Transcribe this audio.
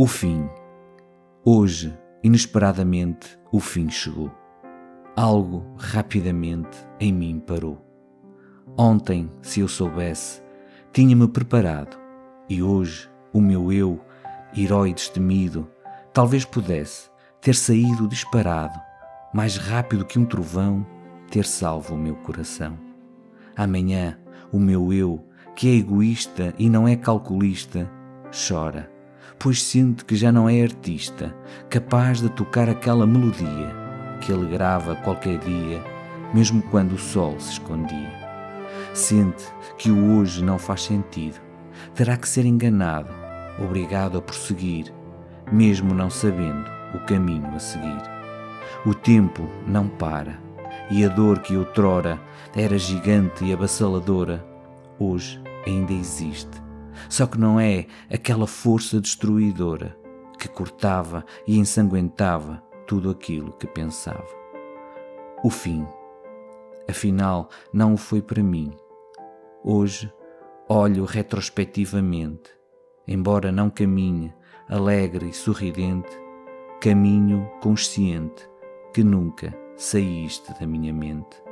O fim. Hoje, inesperadamente, o fim chegou. Algo rapidamente em mim parou. Ontem, se eu soubesse, tinha-me preparado, e hoje o meu eu, herói destemido, talvez pudesse ter saído disparado, mais rápido que um trovão, ter salvo o meu coração. Amanhã, o meu eu, que é egoísta e não é calculista, chora, pois sente que já não é artista, capaz de tocar aquela melodia que alegrava qualquer dia, mesmo quando o sol se escondia. Sente que o hoje não faz sentido, terá que ser enganado, obrigado a prosseguir, mesmo não sabendo o caminho a seguir. O tempo não para, e a dor que outrora era gigante e abassaladora, hoje ainda existe. Só que não é aquela força destruidora que cortava e ensanguentava tudo aquilo que pensava. O fim, afinal, não o foi para mim. Hoje olho retrospectivamente, embora não caminhe alegre e sorridente, caminho consciente que nunca saíste da minha mente.